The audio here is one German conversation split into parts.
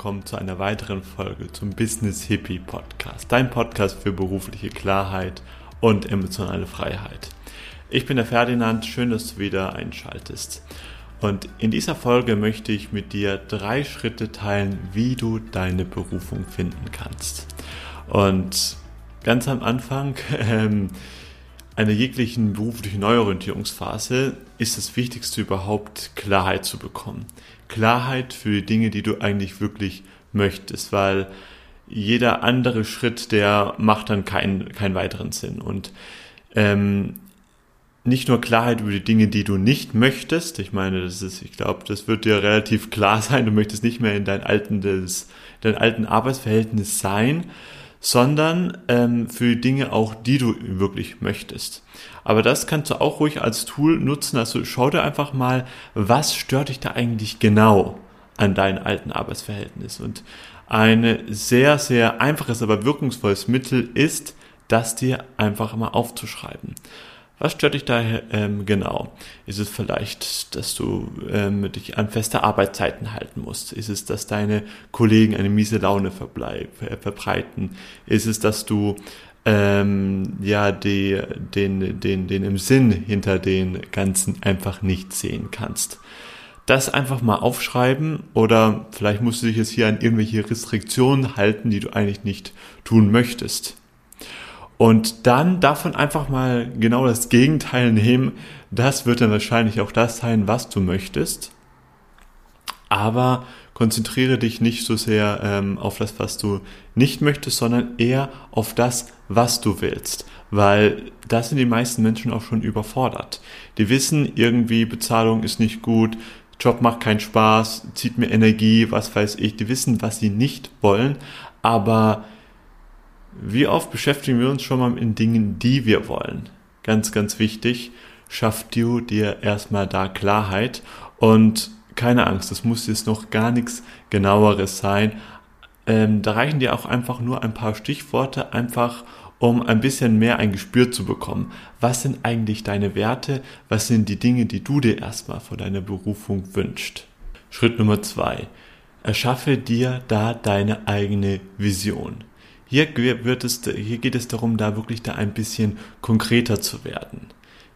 willkommen zu einer weiteren Folge zum Business Hippie Podcast, dein Podcast für berufliche Klarheit und emotionale Freiheit. Ich bin der Ferdinand, schön, dass du wieder einschaltest. Und in dieser Folge möchte ich mit dir drei Schritte teilen, wie du deine Berufung finden kannst. Und ganz am Anfang ähm, einer jeglichen beruflichen Neuorientierungsphase ist das Wichtigste überhaupt, Klarheit zu bekommen. Klarheit für die Dinge, die du eigentlich wirklich möchtest, weil jeder andere Schritt, der macht dann keinen, keinen weiteren Sinn. Und ähm, nicht nur Klarheit über die Dinge, die du nicht möchtest. Ich meine, das ist, ich glaube, das wird dir relativ klar sein. Du möchtest nicht mehr in dein alten, das, dein alten Arbeitsverhältnis sein, sondern ähm, für Dinge auch, die du wirklich möchtest. Aber das kannst du auch ruhig als Tool nutzen. Also schau dir einfach mal, was stört dich da eigentlich genau an deinem alten Arbeitsverhältnis. Und ein sehr, sehr einfaches, aber wirkungsvolles Mittel ist, das dir einfach mal aufzuschreiben. Was stört dich da ähm, genau? Ist es vielleicht, dass du ähm, dich an feste Arbeitszeiten halten musst? Ist es, dass deine Kollegen eine miese Laune äh, verbreiten? Ist es, dass du ähm, ja die, den, den, den im Sinn hinter den Ganzen einfach nicht sehen kannst? Das einfach mal aufschreiben oder vielleicht musst du dich jetzt hier an irgendwelche Restriktionen halten, die du eigentlich nicht tun möchtest. Und dann davon einfach mal genau das Gegenteil nehmen. Das wird dann wahrscheinlich auch das sein, was du möchtest. Aber konzentriere dich nicht so sehr ähm, auf das, was du nicht möchtest, sondern eher auf das, was du willst. Weil da sind die meisten Menschen auch schon überfordert. Die wissen irgendwie, Bezahlung ist nicht gut, Job macht keinen Spaß, zieht mir Energie, was weiß ich. Die wissen, was sie nicht wollen, aber wie oft beschäftigen wir uns schon mal in Dingen, die wir wollen? Ganz, ganz wichtig. Schaff du dir erstmal da Klarheit und keine Angst, das muss jetzt noch gar nichts genaueres sein. Ähm, da reichen dir auch einfach nur ein paar Stichworte, einfach um ein bisschen mehr ein Gespür zu bekommen. Was sind eigentlich deine Werte? Was sind die Dinge, die du dir erstmal vor deiner Berufung wünscht? Schritt Nummer zwei. Erschaffe dir da deine eigene Vision. Hier, wird es, hier geht es darum, da wirklich da ein bisschen konkreter zu werden.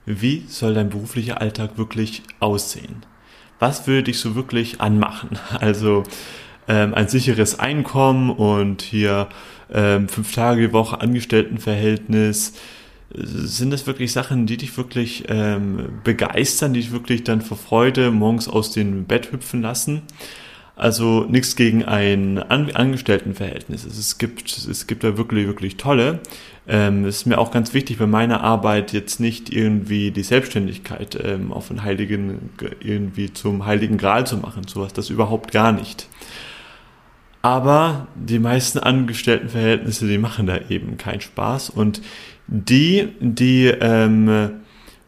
Wie soll dein beruflicher Alltag wirklich aussehen? Was würde dich so wirklich anmachen? Also ähm, ein sicheres Einkommen und hier ähm, fünf Tage die Woche Angestelltenverhältnis. Sind das wirklich Sachen, die dich wirklich ähm, begeistern, die dich wirklich dann vor Freude morgens aus dem Bett hüpfen lassen? Also nichts gegen ein An Angestelltenverhältnis. Es gibt, es gibt da wirklich, wirklich tolle. Ähm, es ist mir auch ganz wichtig bei meiner Arbeit jetzt nicht irgendwie die Selbstständigkeit ähm, auf einen heiligen, irgendwie zum heiligen Gral zu machen. Sowas, das überhaupt gar nicht. Aber die meisten Angestelltenverhältnisse, die machen da eben keinen Spaß. Und die, die ähm,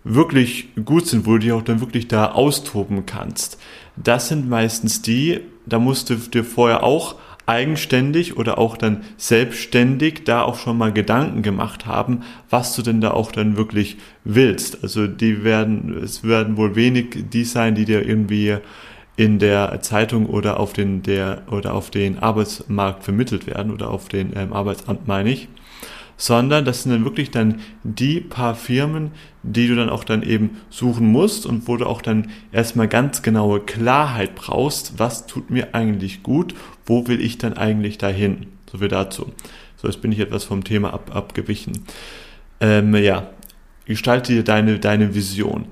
wirklich gut sind, wo du dich auch dann wirklich da austoben kannst, das sind meistens die, da musst du dir vorher auch eigenständig oder auch dann selbstständig da auch schon mal Gedanken gemacht haben, was du denn da auch dann wirklich willst. Also die werden, es werden wohl wenig die sein, die dir irgendwie in der Zeitung oder auf den der oder auf den Arbeitsmarkt vermittelt werden oder auf den ähm, Arbeitsamt meine ich, sondern das sind dann wirklich dann die paar Firmen, die du dann auch dann eben suchen musst und wo du auch dann erstmal ganz genaue Klarheit brauchst, was tut mir eigentlich gut, wo will ich dann eigentlich dahin. So viel dazu. So, jetzt bin ich etwas vom Thema ab, abgewichen. Ähm, ja, gestalte dir deine, deine Vision.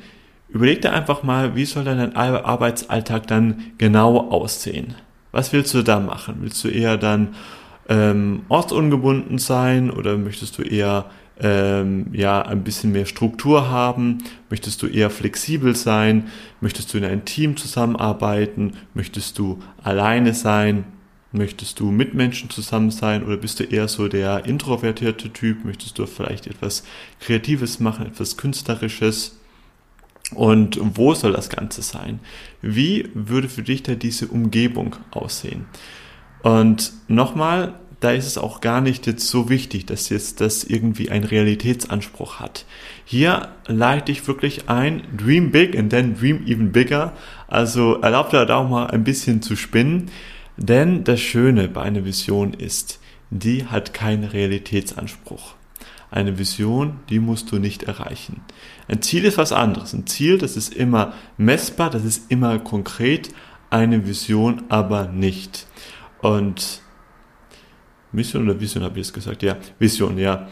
Überleg dir einfach mal, wie soll dein Arbeitsalltag dann genau aussehen? Was willst du da machen? Willst du eher dann ähm, ortsungebunden sein oder möchtest du eher ähm, ja ein bisschen mehr Struktur haben? Möchtest du eher flexibel sein? Möchtest du in einem Team zusammenarbeiten? Möchtest du alleine sein? Möchtest du mit Menschen zusammen sein oder bist du eher so der introvertierte Typ? Möchtest du vielleicht etwas Kreatives machen, etwas Künstlerisches? Und wo soll das Ganze sein? Wie würde für dich da diese Umgebung aussehen? Und nochmal, da ist es auch gar nicht jetzt so wichtig, dass jetzt das irgendwie einen Realitätsanspruch hat. Hier leite ich wirklich ein, dream big and then dream even bigger. Also erlaubt da auch mal ein bisschen zu spinnen. Denn das Schöne bei einer Vision ist, die hat keinen Realitätsanspruch. Eine Vision, die musst du nicht erreichen. Ein Ziel ist was anderes. Ein Ziel, das ist immer messbar, das ist immer konkret, eine Vision aber nicht. Und Mission oder Vision habe ich es gesagt? Ja, Vision, ja.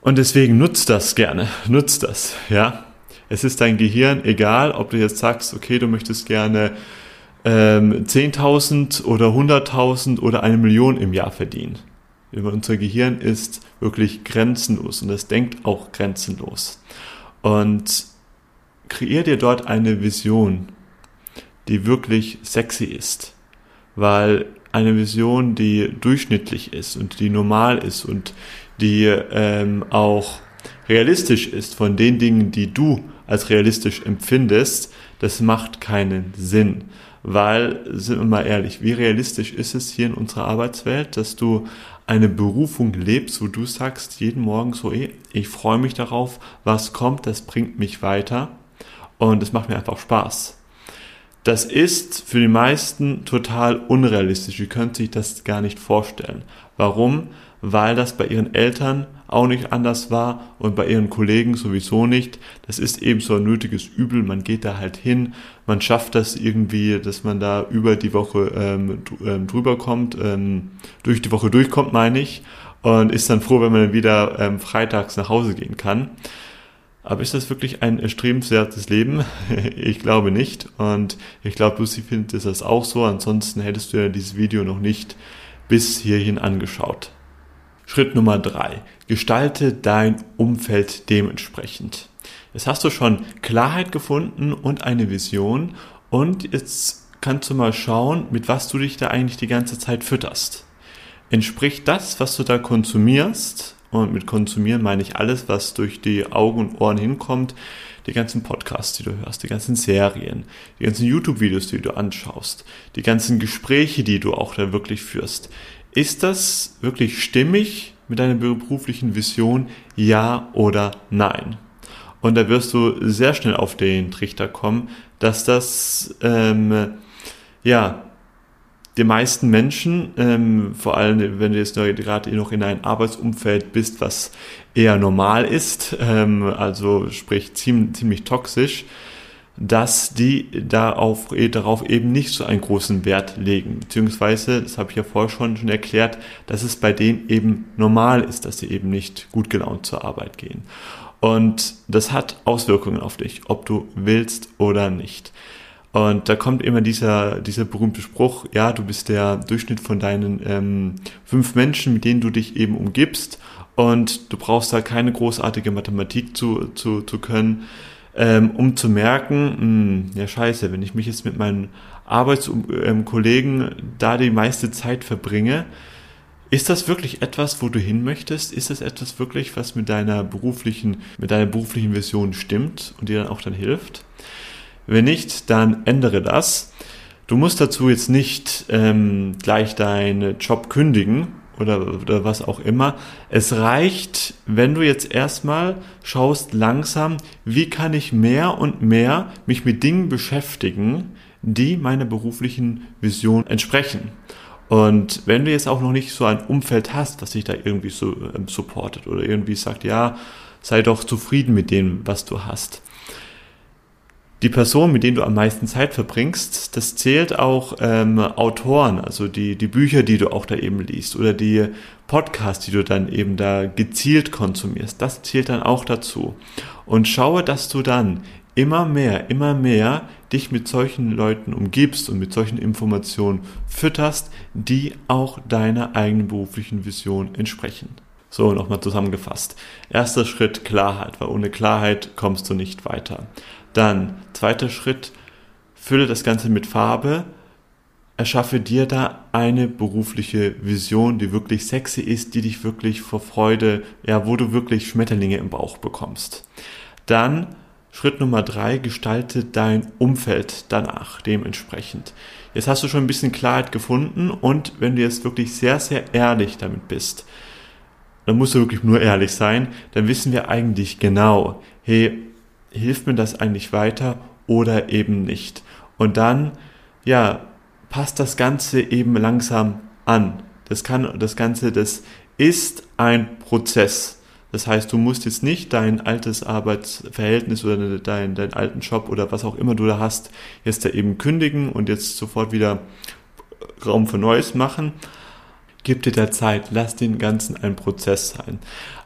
Und deswegen nutzt das gerne, nutzt das, ja. Es ist dein Gehirn, egal, ob du jetzt sagst, okay, du möchtest gerne ähm, 10.000 oder 100.000 oder eine Million im Jahr verdienen. Unser Gehirn ist wirklich grenzenlos und es denkt auch grenzenlos. Und kreier dir dort eine Vision, die wirklich sexy ist. Weil eine Vision, die durchschnittlich ist und die normal ist und die ähm, auch realistisch ist von den Dingen, die du als realistisch empfindest, das macht keinen Sinn. Weil, sind wir mal ehrlich, wie realistisch ist es hier in unserer Arbeitswelt, dass du eine Berufung lebst, wo du sagst jeden Morgen so, ey, ich freue mich darauf, was kommt, das bringt mich weiter und es macht mir einfach Spaß. Das ist für die meisten total unrealistisch. Die können sich das gar nicht vorstellen. Warum? Weil das bei ihren Eltern auch nicht anders war und bei ihren Kollegen sowieso nicht. Das ist eben so ein nötiges Übel. Man geht da halt hin, man schafft das irgendwie, dass man da über die Woche ähm, ähm drüber kommt, ähm, durch die Woche durchkommt, meine ich, und ist dann froh, wenn man wieder ähm, freitags nach Hause gehen kann. Aber ist das wirklich ein erstrebenswertes Leben? ich glaube nicht. Und ich glaube, Lucy findet das auch so. Ansonsten hättest du ja dieses Video noch nicht bis hierhin angeschaut. Schritt Nummer drei. Gestalte dein Umfeld dementsprechend. Jetzt hast du schon Klarheit gefunden und eine Vision. Und jetzt kannst du mal schauen, mit was du dich da eigentlich die ganze Zeit fütterst. Entspricht das, was du da konsumierst, und mit konsumieren meine ich alles, was durch die Augen und Ohren hinkommt. Die ganzen Podcasts, die du hörst, die ganzen Serien, die ganzen YouTube-Videos, die du anschaust, die ganzen Gespräche, die du auch da wirklich führst. Ist das wirklich stimmig mit deiner beruflichen Vision? Ja oder nein? Und da wirst du sehr schnell auf den Trichter kommen, dass das ähm, ja die meisten Menschen, ähm, vor allem wenn du jetzt gerade noch in einem Arbeitsumfeld bist, was eher normal ist, ähm, also sprich ziemlich, ziemlich toxisch, dass die darauf, darauf eben nicht so einen großen Wert legen. Beziehungsweise, das habe ich ja vorher schon, schon erklärt, dass es bei denen eben normal ist, dass sie eben nicht gut gelaunt zur Arbeit gehen. Und das hat Auswirkungen auf dich, ob du willst oder nicht. Und da kommt immer dieser, dieser berühmte Spruch, ja, du bist der Durchschnitt von deinen ähm, fünf Menschen, mit denen du dich eben umgibst. Und du brauchst da keine großartige Mathematik zu, zu, zu können, ähm, um zu merken, mh, hm, ja scheiße, wenn ich mich jetzt mit meinen Arbeitskollegen ähm, da die meiste Zeit verbringe, ist das wirklich etwas, wo du hin möchtest? Ist das etwas wirklich, was mit deiner beruflichen, mit deiner beruflichen Vision stimmt und dir dann auch dann hilft? Wenn nicht, dann ändere das. Du musst dazu jetzt nicht ähm, gleich deinen Job kündigen oder, oder was auch immer. Es reicht, wenn du jetzt erstmal schaust langsam, wie kann ich mehr und mehr mich mit Dingen beschäftigen, die meiner beruflichen Vision entsprechen. Und wenn du jetzt auch noch nicht so ein Umfeld hast, was dich da irgendwie so ähm, supportet oder irgendwie sagt, ja, sei doch zufrieden mit dem, was du hast, die Person, mit denen du am meisten Zeit verbringst, das zählt auch ähm, Autoren, also die, die Bücher, die du auch da eben liest oder die Podcasts, die du dann eben da gezielt konsumierst, das zählt dann auch dazu. Und schaue, dass du dann immer mehr, immer mehr dich mit solchen Leuten umgibst und mit solchen Informationen fütterst, die auch deiner eigenen beruflichen Vision entsprechen. So, nochmal zusammengefasst. Erster Schritt Klarheit, weil ohne Klarheit kommst du nicht weiter. Dann, zweiter Schritt, fülle das Ganze mit Farbe, erschaffe dir da eine berufliche Vision, die wirklich sexy ist, die dich wirklich vor Freude, ja, wo du wirklich Schmetterlinge im Bauch bekommst. Dann Schritt Nummer drei, gestalte dein Umfeld danach dementsprechend. Jetzt hast du schon ein bisschen Klarheit gefunden und wenn du jetzt wirklich sehr, sehr ehrlich damit bist, dann musst du wirklich nur ehrlich sein, dann wissen wir eigentlich genau, hey, hilft mir das eigentlich weiter oder eben nicht? Und dann, ja, passt das Ganze eben langsam an. Das kann, das Ganze, das ist ein Prozess. Das heißt, du musst jetzt nicht dein altes Arbeitsverhältnis oder deinen dein alten Job oder was auch immer du da hast, jetzt da eben kündigen und jetzt sofort wieder Raum für Neues machen. Gib dir der Zeit, lass den Ganzen ein Prozess sein.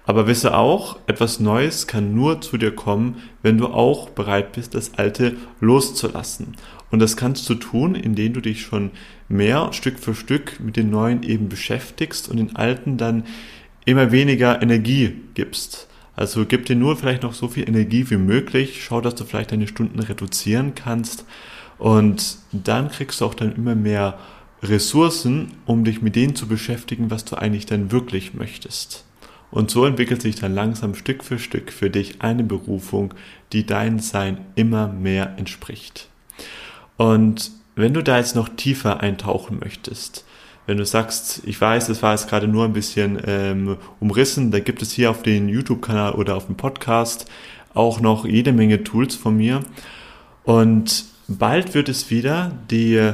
Aber wisse auch, etwas Neues kann nur zu dir kommen, wenn du auch bereit bist, das Alte loszulassen. Und das kannst du tun, indem du dich schon mehr Stück für Stück mit den Neuen eben beschäftigst und den Alten dann immer weniger Energie gibst. Also gib dir nur vielleicht noch so viel Energie wie möglich. Schau, dass du vielleicht deine Stunden reduzieren kannst. Und dann kriegst du auch dann immer mehr Ressourcen, um dich mit denen zu beschäftigen, was du eigentlich dann wirklich möchtest. Und so entwickelt sich dann langsam Stück für Stück für dich eine Berufung, die dein Sein immer mehr entspricht. Und wenn du da jetzt noch tiefer eintauchen möchtest, wenn du sagst, ich weiß, es war jetzt gerade nur ein bisschen ähm, umrissen, da gibt es hier auf dem YouTube-Kanal oder auf dem Podcast auch noch jede Menge Tools von mir. Und bald wird es wieder die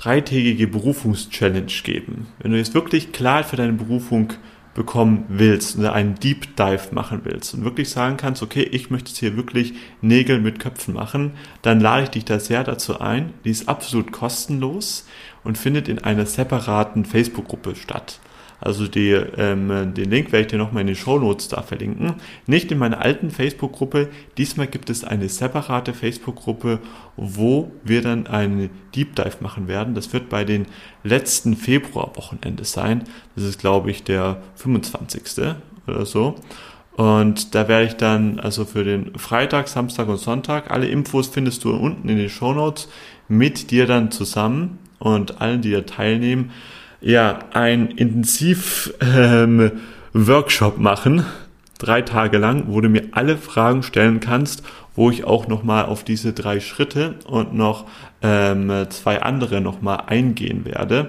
dreitägige Berufungschallenge geben. Wenn du jetzt wirklich klar für deine Berufung bekommen willst oder einen Deep Dive machen willst und wirklich sagen kannst, okay, ich möchte jetzt hier wirklich Nägel mit Köpfen machen, dann lade ich dich da sehr dazu ein. Die ist absolut kostenlos und findet in einer separaten Facebook-Gruppe statt. Also die, ähm, den Link werde ich dir nochmal in den Show Notes da verlinken. Nicht in meiner alten Facebook-Gruppe. Diesmal gibt es eine separate Facebook-Gruppe, wo wir dann einen Deep Dive machen werden. Das wird bei den letzten Februar-Wochenende sein. Das ist, glaube ich, der 25. oder so. Und da werde ich dann also für den Freitag, Samstag und Sonntag, alle Infos findest du unten in den Show Notes mit dir dann zusammen und allen, die da teilnehmen, ja, ein intensiv ähm, Workshop machen, drei Tage lang, wo du mir alle Fragen stellen kannst, wo ich auch nochmal auf diese drei Schritte und noch ähm, zwei andere nochmal eingehen werde.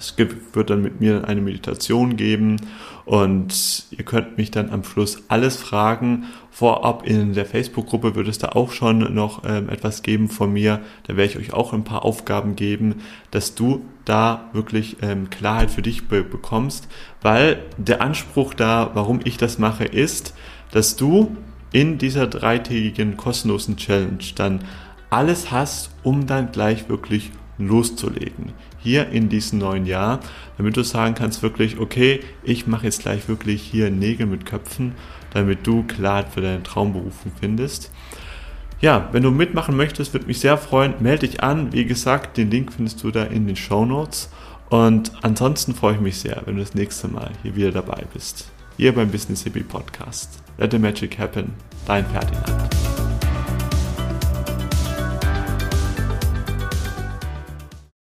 Es gibt, wird dann mit mir eine Meditation geben und ihr könnt mich dann am Schluss alles fragen. Vorab in der Facebook-Gruppe wird es da auch schon noch ähm, etwas geben von mir. Da werde ich euch auch ein paar Aufgaben geben, dass du da wirklich ähm, Klarheit für dich be bekommst, weil der Anspruch da, warum ich das mache, ist, dass du in dieser dreitägigen kostenlosen Challenge dann alles hast, um dann gleich wirklich loszulegen. Hier in diesem neuen Jahr, damit du sagen kannst wirklich, okay, ich mache jetzt gleich wirklich hier Nägel mit Köpfen, damit du Klarheit für deine Traumberufung findest. Ja, wenn du mitmachen möchtest, würde mich sehr freuen. Melde dich an. Wie gesagt, den Link findest du da in den Show Notes. Und ansonsten freue ich mich sehr, wenn du das nächste Mal hier wieder dabei bist. Hier beim Business Hippie Podcast. Let the Magic Happen. Dein Ferdinand.